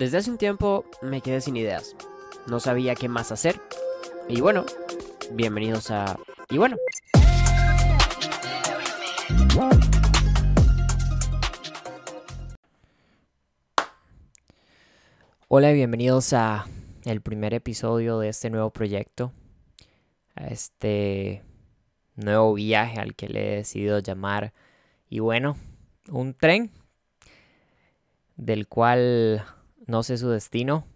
Desde hace un tiempo me quedé sin ideas. No sabía qué más hacer. Y bueno, bienvenidos a... Y bueno. Hola y bienvenidos a el primer episodio de este nuevo proyecto. A este nuevo viaje al que le he decidido llamar. Y bueno, un tren del cual no sé su destino,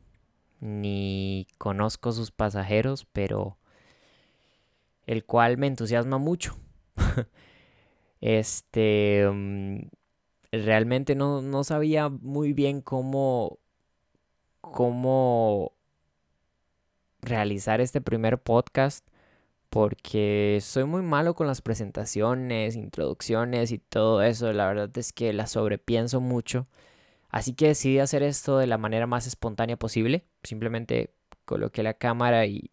ni conozco sus pasajeros, pero el cual me entusiasma mucho. este, mm, realmente no, no, sabía muy bien cómo, cómo realizar este primer podcast porque soy muy malo con las presentaciones, introducciones y todo eso. La verdad es que la sobrepienso mucho. Así que decidí hacer esto de la manera más espontánea posible. Simplemente coloqué la cámara y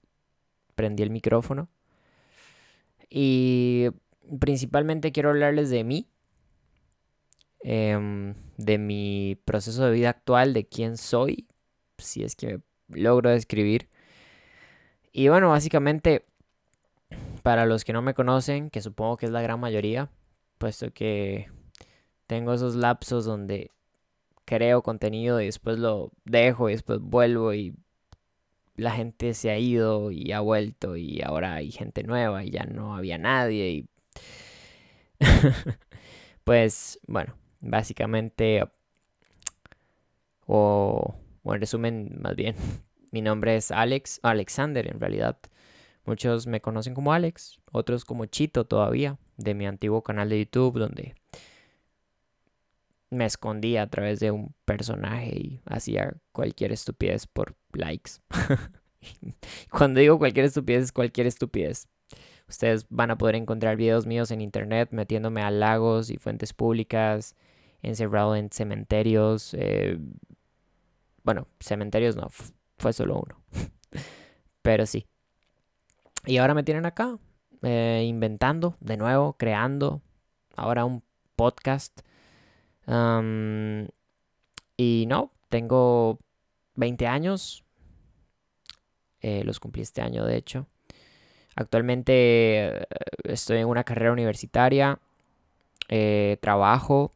prendí el micrófono. Y principalmente quiero hablarles de mí, em, de mi proceso de vida actual, de quién soy, si es que logro describir. Y bueno, básicamente, para los que no me conocen, que supongo que es la gran mayoría, puesto que tengo esos lapsos donde creo contenido y después lo dejo y después vuelvo y la gente se ha ido y ha vuelto y ahora hay gente nueva y ya no había nadie y pues bueno, básicamente o, o, en resumen más bien mi nombre es Alex, Alexander en realidad. Muchos me conocen como Alex, otros como Chito todavía, de mi antiguo canal de YouTube donde me escondía a través de un personaje y hacía cualquier estupidez por likes. Cuando digo cualquier estupidez, es cualquier estupidez. Ustedes van a poder encontrar videos míos en internet metiéndome a lagos y fuentes públicas, encerrado en cementerios. Eh, bueno, cementerios no, fue solo uno. Pero sí. Y ahora me tienen acá, eh, inventando de nuevo, creando ahora un podcast y no, tengo 20 años. Eh, los cumplí este año, de hecho. Actualmente eh, estoy en una carrera universitaria. Eh, trabajo.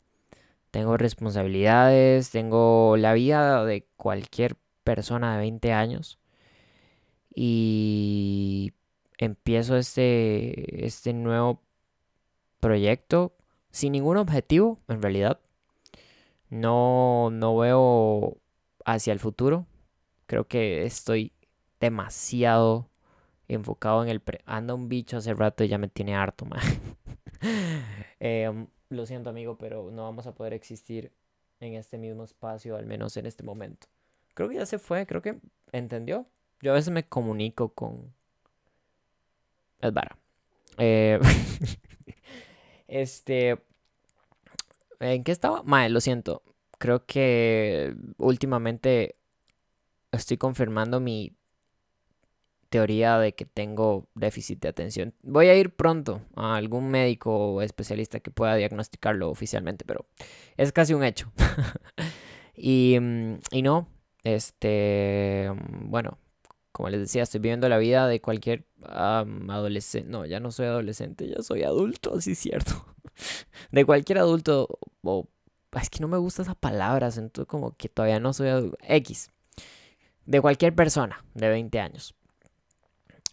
Tengo responsabilidades. Tengo la vida de cualquier persona de 20 años. Y empiezo este, este nuevo proyecto sin ningún objetivo, en realidad. No, no veo hacia el futuro. Creo que estoy demasiado enfocado en el... Anda un bicho hace rato y ya me tiene harto, man. Em, lo siento, amigo, pero no vamos a poder existir en este mismo espacio, al menos en este momento. Creo que ya se fue, creo que entendió. Yo a veces me comunico con... Es vara. Eh... este... ¿En qué estaba? Mae, lo siento. Creo que últimamente estoy confirmando mi teoría de que tengo déficit de atención. Voy a ir pronto a algún médico o especialista que pueda diagnosticarlo oficialmente, pero es casi un hecho. y, mm, y no, este, mm, bueno, como les decía, estoy viviendo la vida de cualquier adolescente. No, ya no soy adolescente, ya soy adulto, sí es cierto. De cualquier adulto, o es que no me gusta esa palabra, siento como que todavía no soy adulto. X. De cualquier persona de 20 años.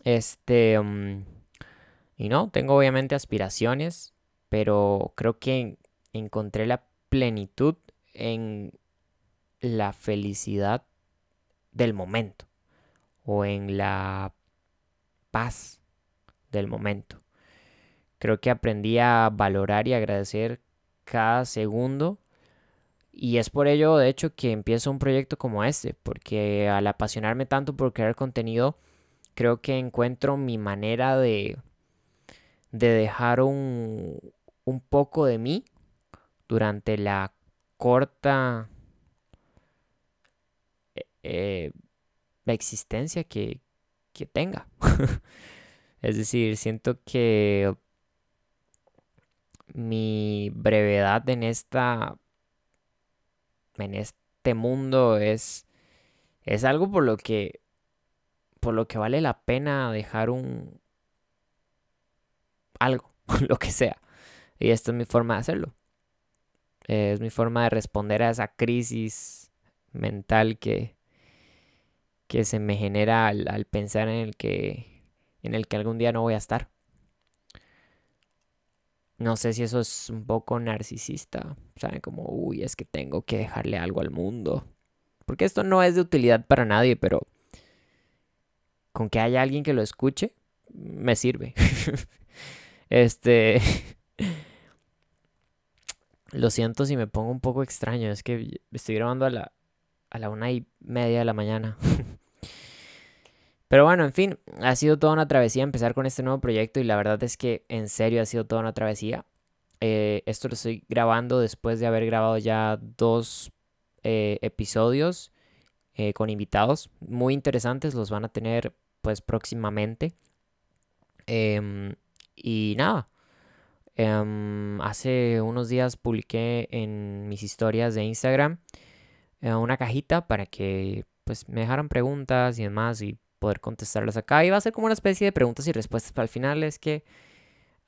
Este. Mm, y no, tengo obviamente aspiraciones, pero creo que encontré la plenitud en la felicidad del momento o en la paz del momento. Creo que aprendí a valorar y agradecer cada segundo. Y es por ello, de hecho, que empiezo un proyecto como este, porque al apasionarme tanto por crear contenido, creo que encuentro mi manera de, de dejar un, un poco de mí durante la corta eh, eh, existencia que, que tenga. es decir, siento que mi brevedad en esta en este mundo es es algo por lo que por lo que vale la pena dejar un algo, lo que sea. Y esta es mi forma de hacerlo. Es mi forma de responder a esa crisis mental que, que se me genera al, pensar en el que en el que algún día no voy a estar. No sé si eso es un poco narcisista, ¿saben? Como, uy, es que tengo que dejarle algo al mundo. Porque esto no es de utilidad para nadie, pero con que haya alguien que lo escuche, me sirve. este. lo siento si me pongo un poco extraño, es que estoy grabando a la, a la una y media de la mañana. Pero bueno, en fin, ha sido toda una travesía empezar con este nuevo proyecto y la verdad es que en serio ha sido toda una travesía. Eh, esto lo estoy grabando después de haber grabado ya dos eh, episodios eh, con invitados muy interesantes, los van a tener pues próximamente. Em, y nada, em, hace unos días publiqué en mis historias de Instagram una cajita para que pues me dejaran preguntas y demás y poder contestarlas acá. Y va a ser como una especie de preguntas y respuestas. Para el final es que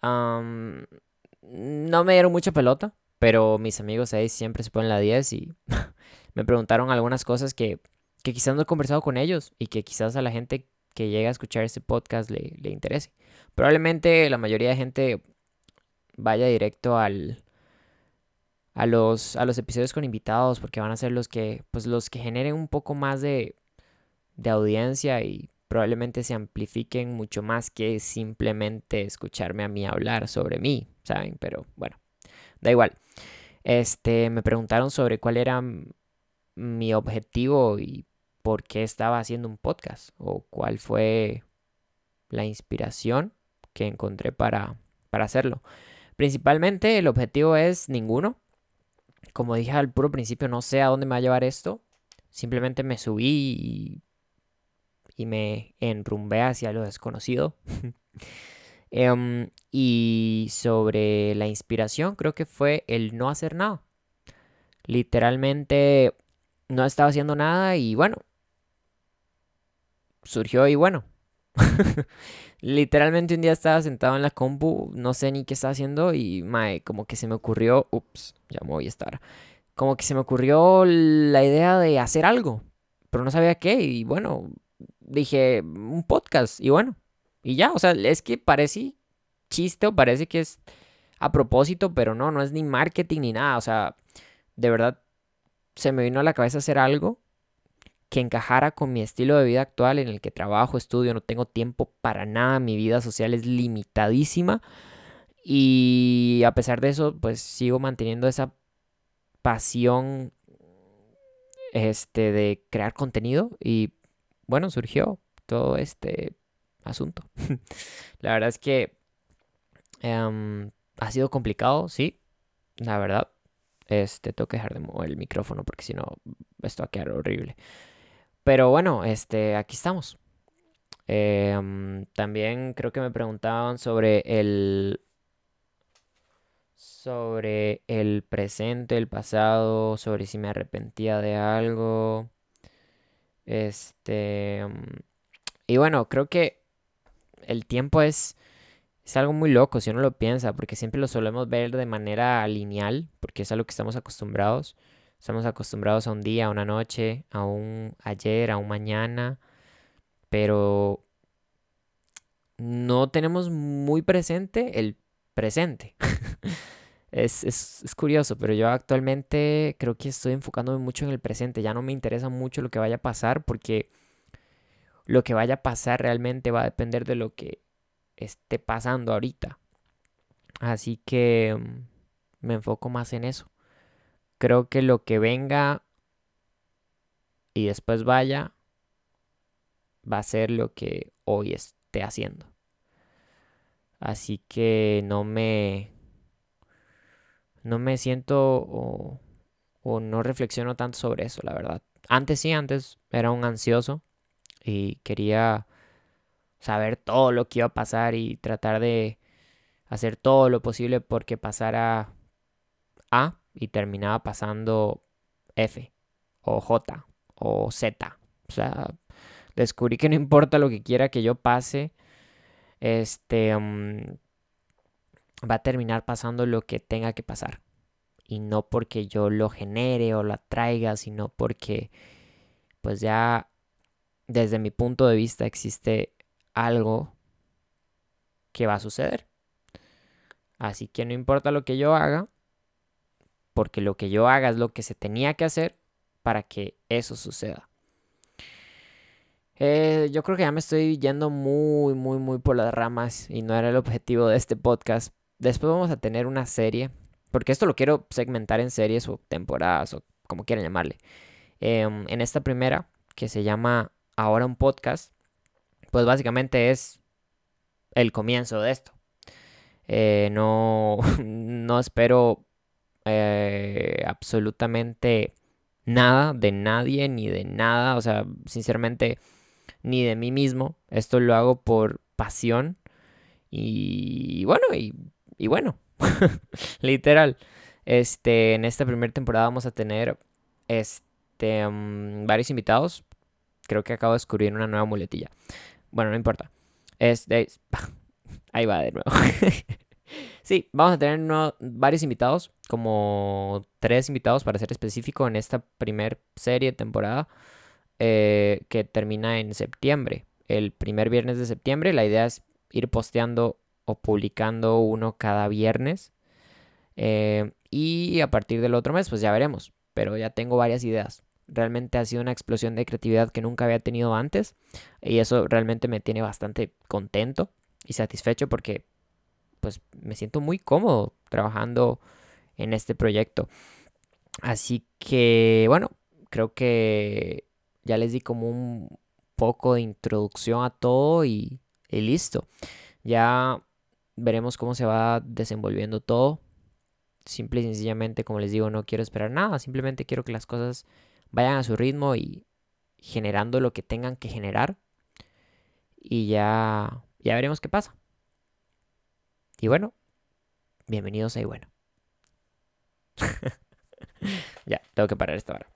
no me dieron mucha pelota, pero mis amigos ahí siempre se ponen la 10 y me preguntaron algunas cosas que, que, quizás no he conversado con ellos y que quizás a la gente que llega a escuchar este podcast le, le interese. Probablemente la mayoría de gente vaya directo al, a los, a los episodios con invitados porque van a ser los que, pues los que generen un poco más de, de audiencia y probablemente se amplifiquen mucho más que simplemente escucharme a mí hablar sobre mí, ¿saben? Pero bueno, da igual. Este, me preguntaron sobre cuál era mi objetivo y por qué estaba haciendo un podcast o cuál fue la inspiración que encontré para, para hacerlo. Principalmente el objetivo es ninguno. Como dije al puro principio, no sé a dónde me va a llevar esto. Simplemente me subí y y me enrumbé hacia lo desconocido. Em, y sobre la inspiración, creo que fue el no hacer nada. Literalmente no estaba haciendo nada y bueno, surgió y bueno. Literalmente un día estaba sentado en la compu, no sé ni qué estaba haciendo y mae, como que se me ocurrió, ups, ya me voy a estar. Como que se me ocurrió la idea de hacer algo, pero no sabía qué y bueno, dije, un podcast, y bueno, y ya, o sea, es que parece chiste o parece que es a propósito, pero no, no es ni marketing ni nada, o sea, de verdad se me vino a la cabeza hacer algo que encajara con mi estilo de vida actual en el que trabajo, estudio, no tengo tiempo para nada, mi vida social es limitadísima y a pesar de eso, pues sigo manteniendo esa pasión este de crear contenido y bueno, surgió todo este asunto. la verdad es que em, ha sido complicado, sí, la verdad. Este, tengo que dejar de mover el micrófono porque si no, esto va a quedar horrible. Pero bueno, este, aquí estamos. Em, también creo que me preguntaban sobre el sobre el presente, el pasado, sobre si me arrepentía de algo. Este. Mm, y bueno, creo que el tiempo es, es algo muy loco si uno lo piensa, porque siempre lo solemos ver de manera lineal, porque es a lo que estamos acostumbrados. Estamos acostumbrados a un día, a una noche, a un ayer, a un mañana, pero no tenemos muy presente el presente. Es, curioso, pero yo actualmente creo que estoy enfocándome mucho en el presente. Ya no me interesa mucho lo que vaya a pasar porque lo que vaya a pasar realmente va a depender de lo que esté pasando ahorita. Así que mm, me enfoco más en eso. Creo que lo que venga y después vaya va a ser lo que hoy esté haciendo. Así que no me no me siento o, no reflexiono tanto sobre eso, la verdad. Antes sí, antes era un ansioso y quería saber todo lo que iba a pasar y tratar de hacer todo lo posible porque pasara A y terminaba pasando F o J o Z O sea, descubrí que no importa lo que quiera que yo pase, este mm, va a terminar pasando lo que tenga que pasar. Y no porque yo lo genere o lo atraiga, sino porque pues ya desde mi punto de vista existe algo que va a suceder. Así que no importa lo que yo haga, porque lo que yo haga es lo que se tenía que hacer para que eso suceda. Eh, yo creo que ya me estoy yendo muy, muy, muy por las ramas y no era el objetivo de este podcast. Después vamos a tener una serie, porque esto lo quiero segmentar en series o temporadas o como quieran llamarle. Em, en esta primera, que se llama Ahora un podcast, pues básicamente es el comienzo de esto. Eh, no, no espero eh, absolutamente nada de nadie ni de nada. O sea, sinceramente, ni de mí mismo. Esto lo hago por pasión. Y bueno, y, y bueno, literal. Este, en esta primera temporada vamos a tener este, mm, varios invitados. Creo que acabo de descubrir una nueva muletilla. Bueno, no importa. Este, ahí va de nuevo. sí, vamos a tener varios invitados, como tres invitados para ser específico en esta primer serie temporada eh, que termina en septiembre. El primer viernes de septiembre, la idea es ir posteando o publicando uno cada viernes. Eh, y a partir del otro mes, pues ya veremos. Pero ya tengo varias ideas. Realmente ha sido una explosión de creatividad que nunca había tenido antes. Y eso realmente me tiene bastante contento y satisfecho porque pues me siento muy cómodo trabajando en este proyecto. Así que bueno, creo que ya les di como un poco de introducción a todo y, y listo. Ya veremos cómo se va desenvolviendo todo. Simple y sencillamente, como les digo, no quiero esperar nada. Simplemente quiero que las cosas vayan a su ritmo y generando lo que tengan que generar. Y ya, ya veremos qué pasa. Y bueno, bienvenidos a Y bueno. ya, tengo que parar esta hora.